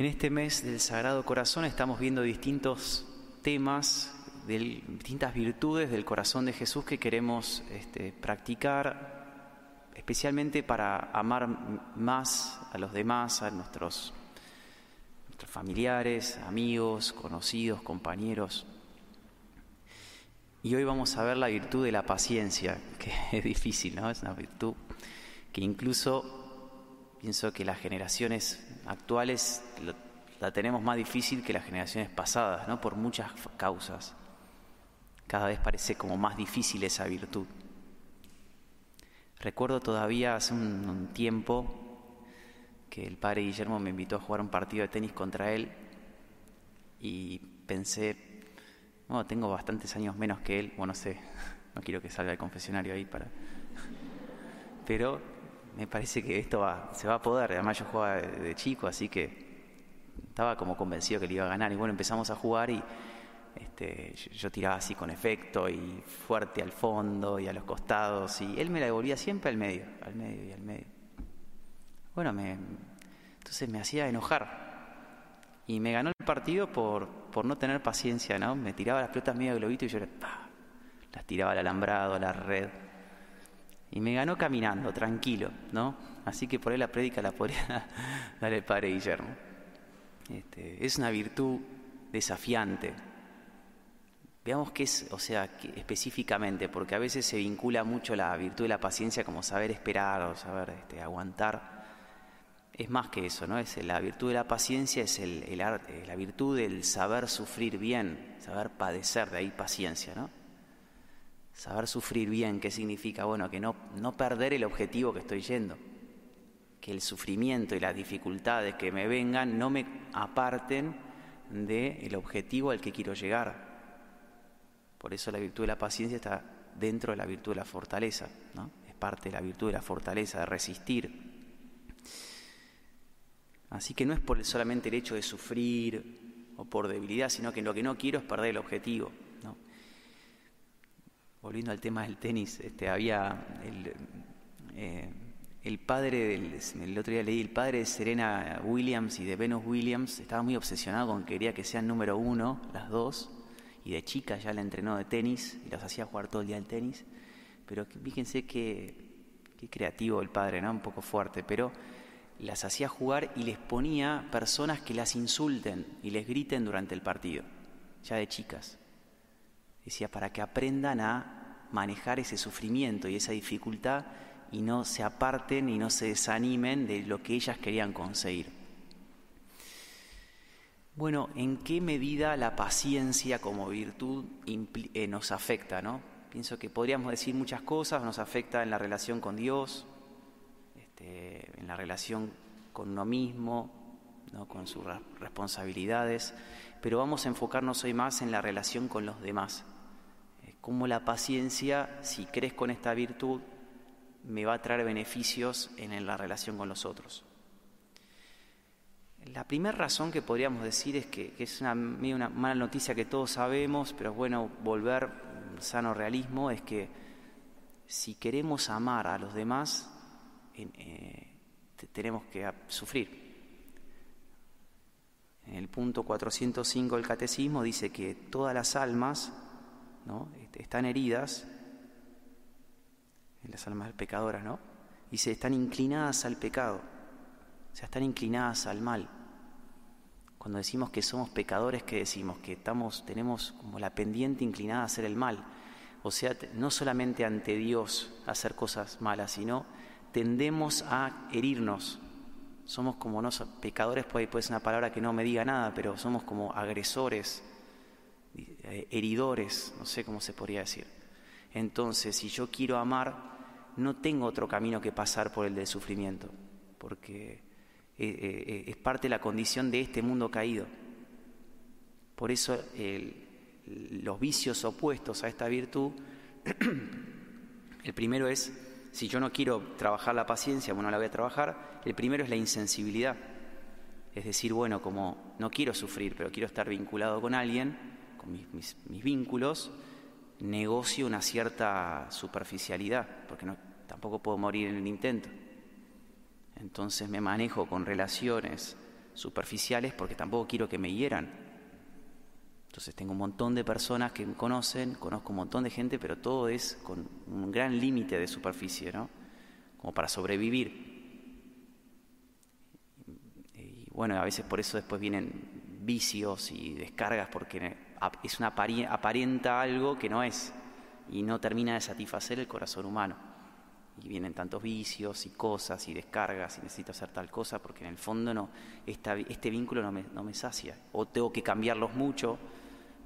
En este mes del Sagrado Corazón estamos viendo distintos temas, distintas virtudes del corazón de Jesús que queremos este, practicar, especialmente para amar más a los demás, a nuestros, nuestros familiares, amigos, conocidos, compañeros. Y hoy vamos a ver la virtud de la paciencia, que es difícil, ¿no? Es una virtud que incluso pienso que las generaciones actuales la tenemos más difícil que las generaciones pasadas, ¿no? Por muchas causas. Cada vez parece como más difícil esa virtud. Recuerdo todavía hace un, tiempo que el padre Guillermo me invitó a jugar un partido de tenis contra él y pensé, bueno, tengo bastantes años menos que él, bueno, no sé, no quiero que salga el confesionario ahí para... Pero me parece que esto va, se va a poder. Además yo jugaba de, chico, así que estaba como convencido que le iba a ganar. Y bueno, empezamos a jugar y este, yo, tiraba así con efecto y fuerte al fondo y a los costados. Y él me la devolvía siempre al medio, al medio y al medio. Bueno, me, entonces me hacía enojar. Y me ganó el partido por, no tener paciencia, ¿no? Me tiraba las pelotas medio globito y yo las tiraba al alambrado, a la red. Y me ganó caminando, tranquilo, ¿no? Así que por ahí la prédica la podría dar el padre Guillermo. Este, es una virtud desafiante. Veamos qué es, o sea, específicamente, porque a veces se vincula mucho la virtud de la paciencia como saber esperar o saber este, aguantar. Es más que eso, ¿no? Es la virtud de la paciencia es el, el arte, la virtud del saber sufrir bien, saber padecer, de ahí paciencia, ¿no? Saber sufrir bien, ¿qué significa? Bueno, que no, no perder el objetivo que estoy yendo. Que el sufrimiento y las dificultades que me vengan no me aparten del objetivo al que quiero llegar. Por eso la virtud de la paciencia está dentro de la virtud de la fortaleza, ¿no? Es parte de la virtud de la fortaleza, de resistir. Así que no es por solamente el hecho de sufrir o por debilidad, sino que lo que no quiero es perder el objetivo volviendo al tema del tenis, este, había el, eh, el padre, del, el otro día leí, el padre de Serena Williams y de Venus Williams, estaba muy obsesionado con que quería que sean número uno, las dos, y de chica ya la entrenó de tenis y las hacía jugar todo el día al tenis, pero fíjense qué, qué creativo el padre, ¿no? Un poco fuerte, pero las hacía jugar y les ponía personas que las insulten y les griten durante el partido, ya de chicas. Decía, para que aprendan a manejar ese sufrimiento y esa dificultad y no se aparten y no se desanimen de lo que ellas querían conseguir. Bueno, ¿en qué medida la paciencia como virtud eh, nos afecta? ¿no? Pienso que podríamos decir muchas cosas, nos afecta en la relación con Dios, este, en la relación con uno mismo, ¿no? con sus responsabilidades, pero vamos a enfocarnos hoy más en la relación con los demás. Cómo la paciencia, si crees con esta virtud, me va a traer beneficios en la relación con los otros. La primera razón que podríamos decir es que, es una, una, mala noticia que todos sabemos, pero es bueno volver sano realismo, es que si queremos amar a los demás, eh, tenemos que sufrir. En el punto 405 del Catecismo dice que todas las almas ¿no? Están heridas, las almas pecadoras, ¿no? Se están inclinadas al pecado, o sea, están inclinadas al mal. Cuando decimos que somos pecadores, ¿qué decimos? Que estamos, tenemos como la pendiente inclinada a hacer el mal. O sea, no solamente ante Dios hacer cosas malas, sino tendemos a herirnos, somos como no pecadores, puede, puede ser una palabra que no me diga nada, pero somos como agresores, eh, heridores, no sé cómo se podría decir. Entonces, si yo quiero amar, no tengo otro camino que pasar por el del sufrimiento, porque eh, eh, es parte de la condición de este mundo caído. Por eso los vicios opuestos a esta virtud, el primero es si yo no quiero trabajar la paciencia, bueno, la voy a trabajar. El primero es la insensibilidad. Es decir, bueno, como no quiero sufrir, pero quiero estar vinculado con alguien, con mis, vínculos, negocio una cierta superficialidad, porque no, tampoco puedo morir en el intento. Entonces me manejo con relaciones superficiales porque tampoco quiero que me hieran. Entonces tengo un montón de personas que me conocen, conozco un montón de gente, pero todo es con un gran límite de superficie, ¿no? Como para sobrevivir. Y bueno, a veces por eso después vienen vicios y descargas porque es una aparenta algo que no es y no termina de satisfacer el corazón humano. Y vienen tantos vicios y cosas y descargas y necesito hacer tal cosa porque en el fondo no, este vínculo no me, no me sacia. O tengo que cambiarlos mucho,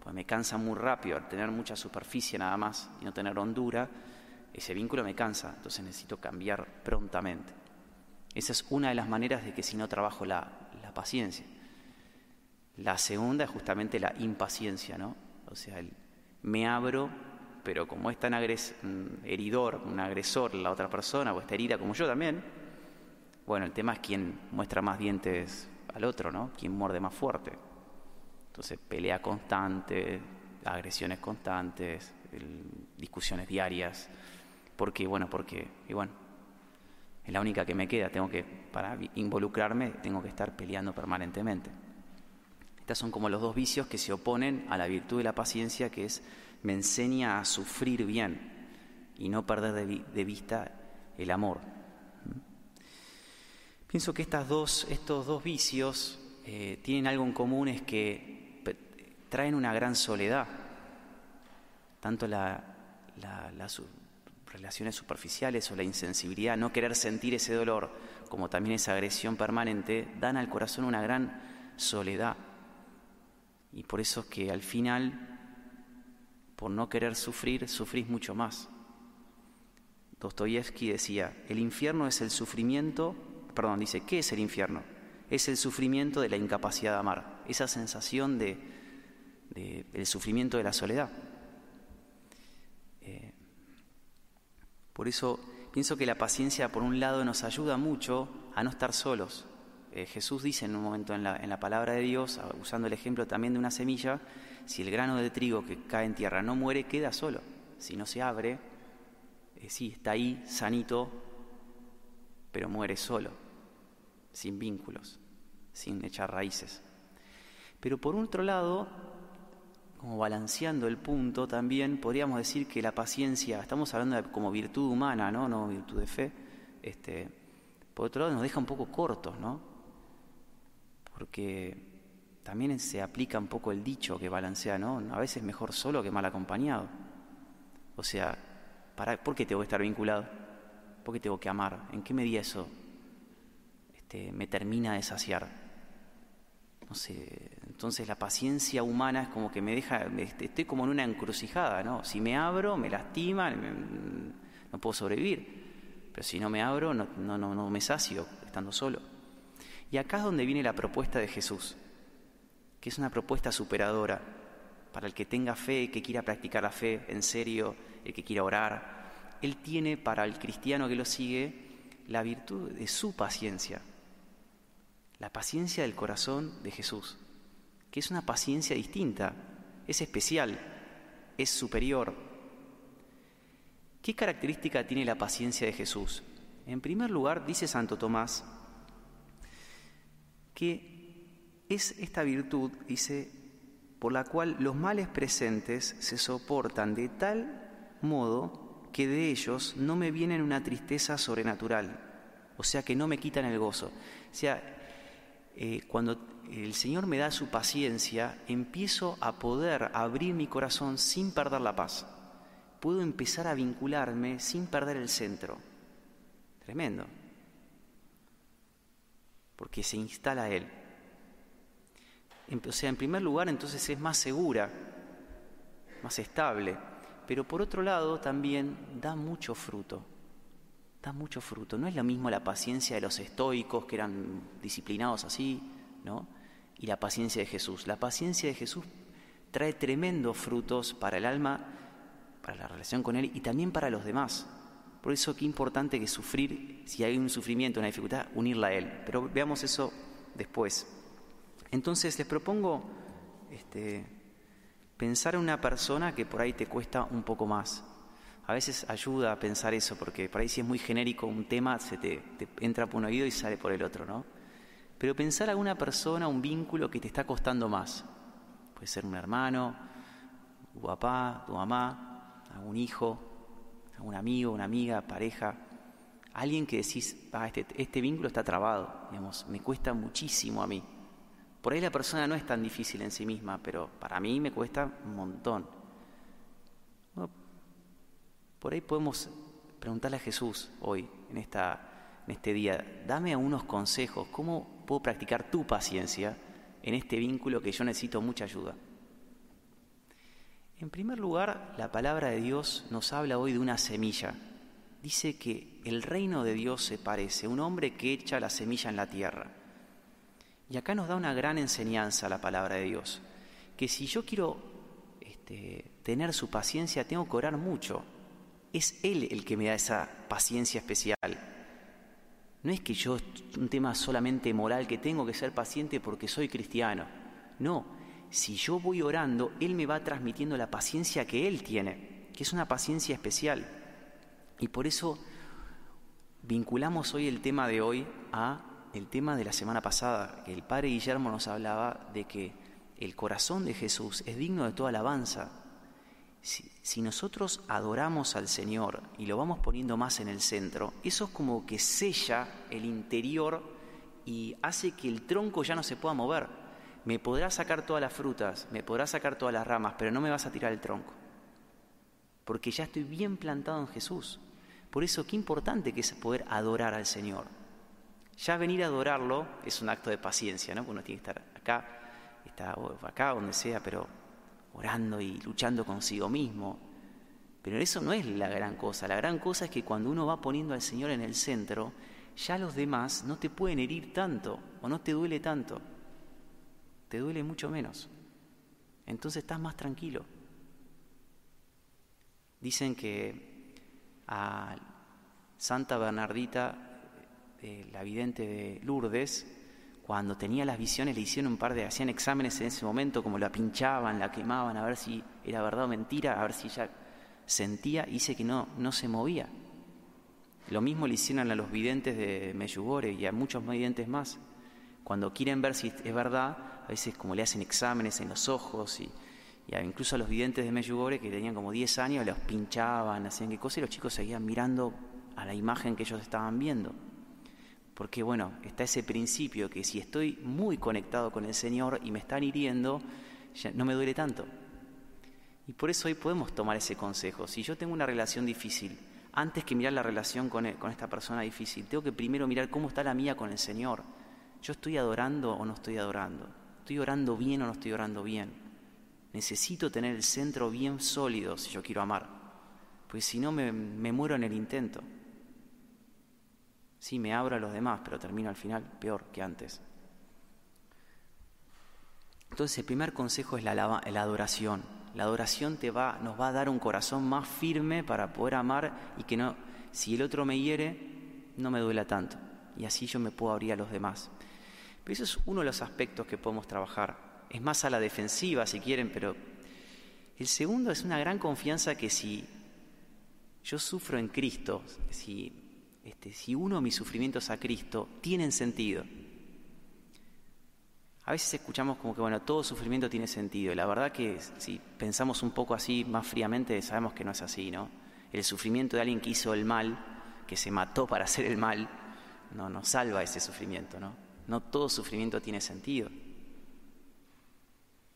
pues me cansa muy rápido, al tener mucha superficie nada más y no tener hondura, ese vínculo me cansa, entonces necesito cambiar prontamente. Esa es una de las maneras de que si no trabajo la, paciencia. La segunda es justamente la impaciencia, ¿no? O sea, el, me abro pero como es tan heridor, un agresor la otra persona, o está herida como yo también, bueno, el tema es quién muestra más dientes al otro, ¿no? Quién muerde más fuerte. Entonces, pelea constante, agresiones constantes, discusiones diarias. ¿Por qué? Bueno, porque, y bueno, es la única que me queda. Tengo que, para involucrarme, tengo que estar peleando permanentemente. Estos son como los dos vicios que se oponen a la virtud de la paciencia, que es me enseña a sufrir bien y no perder de, vista el amor. Pienso que estas dos, estos dos vicios eh, tienen algo en común, es que traen una gran soledad, tanto las relaciones superficiales o la insensibilidad, no querer sentir ese dolor, como también esa agresión permanente, dan al corazón una gran soledad. Y por eso es que al final por no querer sufrir, sufrís mucho más. Dostoyevsky decía, el infierno es el sufrimiento, perdón, dice, ¿qué es el infierno? Es el sufrimiento de la incapacidad de amar, esa sensación de, el sufrimiento de la soledad. Eh, por eso pienso que la paciencia, por un lado, nos ayuda mucho a no estar solos. Eh, Jesús dice en un momento en la, en la palabra de Dios, usando el ejemplo también de una semilla, si el grano de trigo que cae en tierra no muere, queda solo. Si no se abre, eh, sí, está ahí, sanito, pero muere solo, sin vínculos, sin echar raíces. Pero por otro lado, como balanceando el punto, también podríamos decir que la paciencia, estamos hablando como virtud humana, ¿no? No virtud de fe, este, por otro lado nos deja un poco cortos, ¿no? Porque también se aplica un poco el dicho que balancea, ¿no? A veces mejor solo que mal acompañado. O sea, para, ¿por qué tengo que estar vinculado? ¿Por qué tengo que amar? ¿En qué medida eso este, me termina de saciar? No sé, entonces la paciencia humana es como que me deja, estoy como en una encrucijada, ¿no? Si me abro, me lastima, no puedo sobrevivir. Pero si no me abro, no, me sacio estando solo. Y acá es donde viene la propuesta de Jesús que es una propuesta superadora para el que tenga fe, que quiera practicar la fe en serio, el que quiera orar. Él tiene para el cristiano que lo sigue la virtud de su paciencia, la paciencia del corazón de Jesús, que es una paciencia distinta, es especial, es superior. ¿Qué característica tiene la paciencia de Jesús? En primer lugar, dice Santo Tomás, que es esta virtud, dice, por la cual los males presentes se soportan de tal modo que de ellos no me viene una tristeza sobrenatural, o sea que no me quitan el gozo. O sea, eh, cuando el Señor me da su paciencia, empiezo a poder abrir mi corazón sin perder la paz. Puedo empezar a vincularme sin perder el centro. Tremendo. Porque se instala Él. O sea, en primer lugar, entonces es más segura, más estable, pero por otro lado también da mucho fruto, da mucho fruto. No es lo mismo la paciencia de los estoicos que eran disciplinados así, ¿no? Y la paciencia de Jesús. La paciencia de Jesús trae tremendos frutos para el alma, para la relación con Él y también para los demás. Por eso qué importante que sufrir, si hay un sufrimiento, una dificultad, unirla a Él. Pero veamos eso después. Entonces les propongo este, pensar en una persona que por ahí te cuesta un poco más. A veces ayuda a pensar eso, porque por ahí si es muy genérico un tema, se te, entra por un oído y sale por el otro, ¿no? Pero pensar alguna persona, un vínculo que te está costando más. Puede ser un hermano, tu papá, tu mamá, algún hijo, algún amigo, una amiga, pareja. Alguien que decís, ah, este, este vínculo está trabado, digamos, me cuesta muchísimo a mí. Por ahí la persona no es tan difícil en sí misma, pero para mí me cuesta un montón. Por ahí podemos preguntarle a Jesús hoy, en, esta, este día, dame unos consejos, ¿cómo puedo practicar tu paciencia en este vínculo que yo necesito mucha ayuda? En primer lugar, la palabra de Dios nos habla hoy de una semilla. Dice que el reino de Dios se parece a un hombre que echa la semilla en la tierra. Y acá nos da una gran enseñanza la palabra de Dios, que si yo quiero este, tener su paciencia, tengo que orar mucho. Es Él el que me da esa paciencia especial. No es que yo, un tema solamente moral, que tengo que ser paciente porque soy cristiano. No, si yo voy orando, Él me va transmitiendo la paciencia que Él tiene, que es una paciencia especial. Y por eso vinculamos hoy el tema de hoy a el tema de la semana pasada, que el padre Guillermo nos hablaba de que el corazón de Jesús es digno de toda alabanza. Si, nosotros adoramos al Señor y lo vamos poniendo más en el centro, eso es como que sella el interior y hace que el tronco ya no se pueda mover. Me podrás sacar todas las frutas, me podrás sacar todas las ramas, pero no me vas a tirar el tronco. Porque ya estoy bien plantado en Jesús. Por eso qué importante que es poder adorar al Señor. Ya venir a adorarlo es un acto de paciencia, ¿no? Uno tiene que estar acá, está acá, donde sea, pero orando y luchando consigo mismo. Pero eso no es la gran cosa. La gran cosa es que cuando uno va poniendo al Señor en el centro, ya los demás no te pueden herir tanto o no te duele tanto. Te duele mucho menos. Entonces estás más tranquilo. Dicen que a Santa Bernardita la vidente de Lourdes, cuando tenía las visiones le hicieron un par de, hacían exámenes en ese momento, como la pinchaban, la quemaban, a ver si era verdad o mentira, a ver si ella sentía, y dice que no, no se movía. Lo mismo le hicieron a los videntes de Meyugore y a muchos videntes más. Cuando quieren ver si es verdad, a veces como le hacen exámenes en los ojos y, incluso a los videntes de Meyugore que tenían como 10 años, los pinchaban, hacían qué cosa y los chicos seguían mirando a la imagen que ellos estaban viendo. Porque bueno, está ese principio que si estoy muy conectado con el Señor y me están hiriendo, no me duele tanto. Y por eso hoy podemos tomar ese consejo. Si yo tengo una relación difícil, antes que mirar la relación con, e, con esta persona difícil, tengo que primero mirar cómo está la mía con el Señor. ¿Yo estoy adorando o no estoy adorando? ¿Estoy orando bien o no estoy orando bien? Necesito tener el centro bien sólido si yo quiero amar, pues si no me muero en el intento. Sí, me abro a los demás, pero termino al final peor que antes. Entonces el primer consejo es la, adoración. La adoración te va, nos va a dar un corazón más firme para poder amar y que no, si el otro me hiere, no me duela tanto. Y así yo me puedo abrir a los demás. Pero eso es uno de los aspectos que podemos trabajar. Es más a la defensiva, si quieren, pero el segundo es una gran confianza que si yo sufro en Cristo, si este, si uno mis sufrimientos a Cristo tienen sentido. A veces escuchamos como que, bueno, todo sufrimiento tiene sentido. Y la verdad que si pensamos un poco así, más fríamente, sabemos que no es así, ¿no? El sufrimiento de alguien que hizo el mal, que se mató para hacer el mal, no nos salva ese sufrimiento, ¿no? No todo sufrimiento tiene sentido.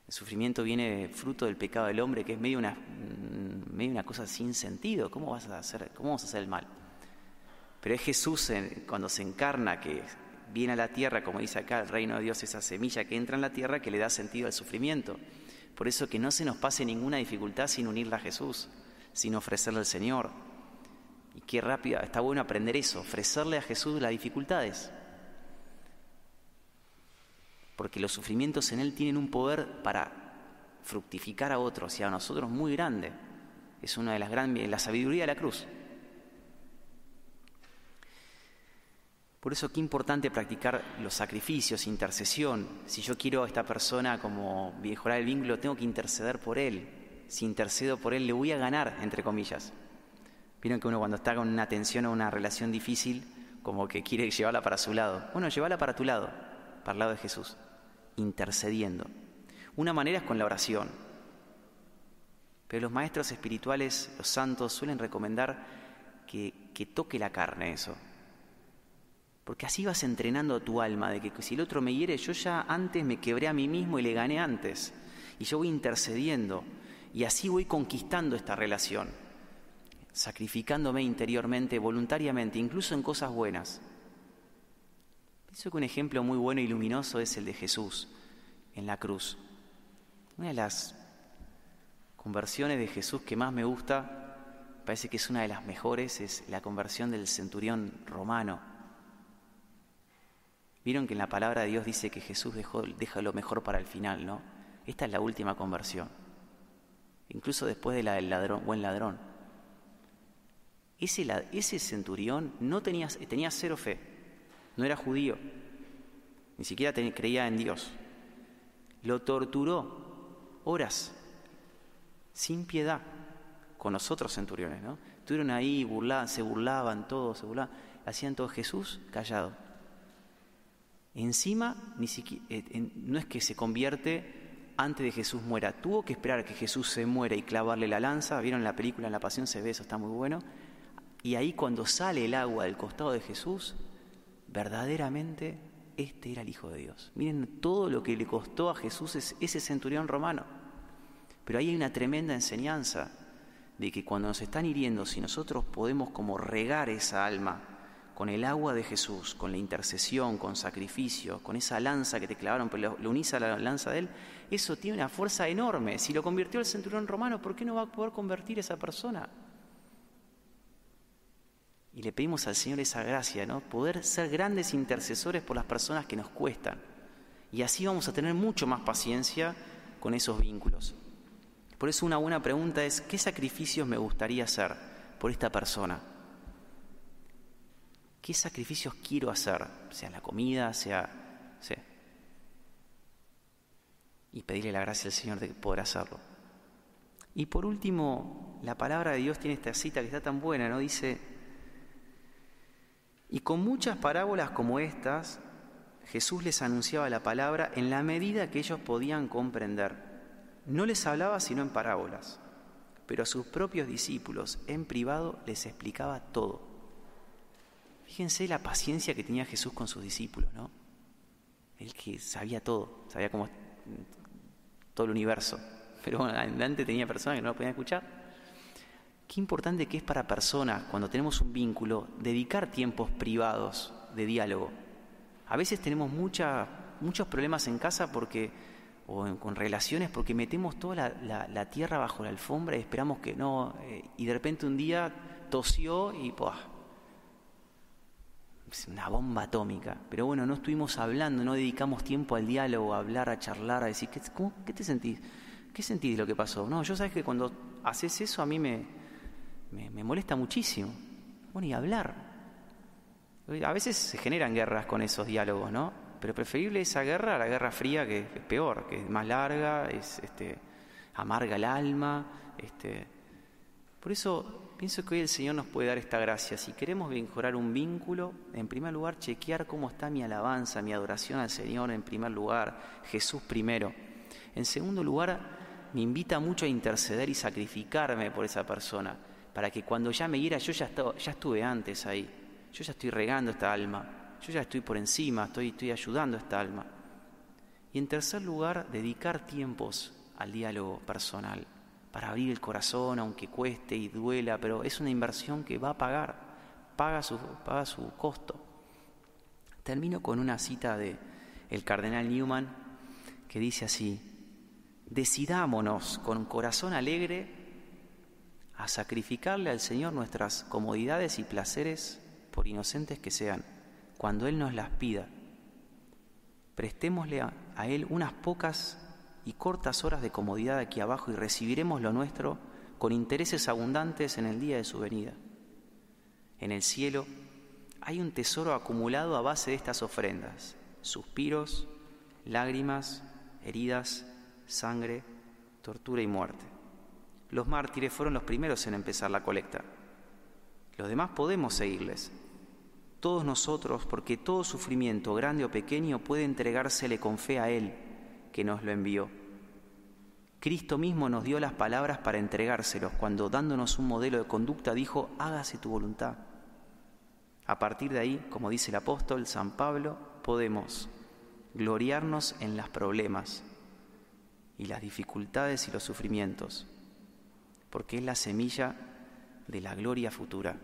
El sufrimiento viene fruto del pecado del hombre, que es medio una, mm, medio una cosa sin sentido. ¿Cómo, vas a hacer, ¿Cómo vamos a hacer el mal? Pero es Jesús cuando se encarna que viene a la tierra, como dice acá, el reino de Dios, esa semilla que entra en la tierra que le da sentido al sufrimiento. Por eso que no se nos pase ninguna dificultad sin unirla a Jesús, sin ofrecerle al Señor. Y qué rápido, está bueno aprender eso, ofrecerle a Jesús las dificultades. Porque los sufrimientos en Él tienen un poder para fructificar a otros y a nosotros muy grande. Es una de las grandes, la sabiduría de la cruz. Por eso qué importante practicar los sacrificios, intercesión. Si yo quiero a esta persona como mejorar el vínculo, tengo que interceder por él. Si intercedo por él, le voy a ganar, entre comillas. Vieron que uno cuando está con una tensión o una relación difícil, como que quiere llevarla para su lado. Bueno, llévala para tu lado. para el lado de Jesús, intercediendo. Una manera es con la oración, pero los maestros espirituales, los santos, suelen recomendar que, que toque la carne eso, porque así vas entrenando tu alma de que si el otro me hiere, yo ya antes me quebré a mí mismo y le gané antes. Y yo voy intercediendo. Y así voy conquistando esta relación, sacrificándome interiormente, voluntariamente, incluso en cosas buenas. Pienso que un ejemplo muy bueno y luminoso es el de Jesús en la cruz. Una de las conversiones de Jesús que más me gusta, parece que es una de las mejores, es la conversión del centurión romano Vieron que en la palabra de Dios dice que Jesús deja lo mejor para el final, ¿no? Esta es la última conversión. Incluso después de la del ladrón, buen ladrón. Ese, ese centurión no tenía, tenía cero fe, no era judío, ni siquiera creía en Dios. Lo torturó horas, sin piedad, con los otros centuriones, ¿no? Estuvieron ahí, burlaban, se burlaban todos, se burlaban, hacían todo Jesús callado Encima, eh, no es que se convierte antes de Jesús muera, tuvo que esperar a que Jesús se muera y clavarle la lanza, vieron la película, en la pasión se ve, eso está muy bueno, y ahí cuando sale el agua del costado de Jesús, verdaderamente este era el Hijo de Dios. Miren todo lo que le costó a Jesús ese centurión romano. Pero ahí hay una tremenda enseñanza de que cuando nos están hiriendo, si nosotros podemos como regar esa alma, con el agua de Jesús, con la intercesión, con sacrificio, con esa lanza que te clavaron, pero lo, unís a la lanza de Él, eso tiene una fuerza enorme. Si lo convirtió el centurión romano, ¿por qué no va a poder convertir esa persona? Y le pedimos al Señor esa gracia, ¿no? Poder ser grandes intercesores por las personas que nos cuestan. Y así vamos a tener mucho más paciencia con esos vínculos. Por eso una buena pregunta es, ¿qué sacrificios me gustaría hacer por esta persona? ¿Qué sacrificios quiero hacer? Sea la comida, sea... Y pedirle la gracia al Señor de poder hacerlo. Y por último, la palabra de Dios tiene esta cita que está tan buena, ¿no? Dice, y con muchas parábolas como estas, Jesús les anunciaba la palabra en la medida que ellos podían comprender. No les hablaba sino en parábolas, pero a sus propios discípulos en privado les explicaba todo. Fíjense la paciencia que tenía Jesús con sus discípulos, ¿no? Él que sabía todo, sabía cómo todo el universo. Pero bueno, adelante tenía personas que no lo podían escuchar. Qué importante que es para personas, cuando tenemos un vínculo, dedicar tiempos privados de diálogo. A veces tenemos muchos problemas en casa porque, o con relaciones porque metemos toda la, tierra bajo la alfombra y esperamos que no, eh, y de repente un día tosió y pues una bomba atómica. Pero bueno, no estuvimos hablando, no dedicamos tiempo al diálogo, a hablar, a charlar, a decir, ¿qué, ¿qué te sentís? ¿Qué sentís de lo que pasó? No, yo sabes que cuando haces eso a mí me, me, molesta muchísimo. Bueno, y hablar. A veces se generan guerras con esos diálogos, ¿no? Pero preferible esa guerra a la guerra fría, que es peor, que es más larga, es este, amarga el alma. Este. Por eso Pienso que hoy el Señor nos puede dar esta gracia. Si queremos mejorar un vínculo, en primer lugar, chequear cómo está mi alabanza, mi adoración al Señor en primer lugar, Jesús primero. En segundo lugar, me invita mucho a interceder y sacrificarme por esa persona, para que cuando ya me hiera, yo ya, estuve antes ahí, yo ya estoy regando esta alma, yo ya estoy por encima, estoy, estoy ayudando a esta alma. Y en tercer lugar, dedicar tiempos al diálogo personal para abrir el corazón, aunque cueste y duela, pero es una inversión que va a pagar, paga su, paga su costo. Termino con una cita de el cardenal Newman que dice así: Decidámonos con corazón alegre a sacrificarle al Señor nuestras comodidades y placeres, por inocentes que sean, cuando Él nos las pida. Prestémosle a, a Él unas pocas y cortas horas de comodidad aquí abajo y recibiremos lo nuestro con intereses abundantes en el día de su venida. En el cielo hay un tesoro acumulado a base de estas ofrendas, suspiros, lágrimas, heridas, sangre, tortura y muerte. Los mártires fueron los primeros en empezar la colecta. Los demás podemos seguirles, todos nosotros, porque todo sufrimiento, grande o pequeño, puede entregársele con fe a Él, que nos lo envió. Cristo mismo nos dio las palabras para entregárselos cuando dándonos un modelo de conducta dijo, hágase tu voluntad. A partir de ahí, como dice el apóstol San Pablo, podemos gloriarnos en los problemas y las dificultades y los sufrimientos, porque es la semilla de la gloria futura.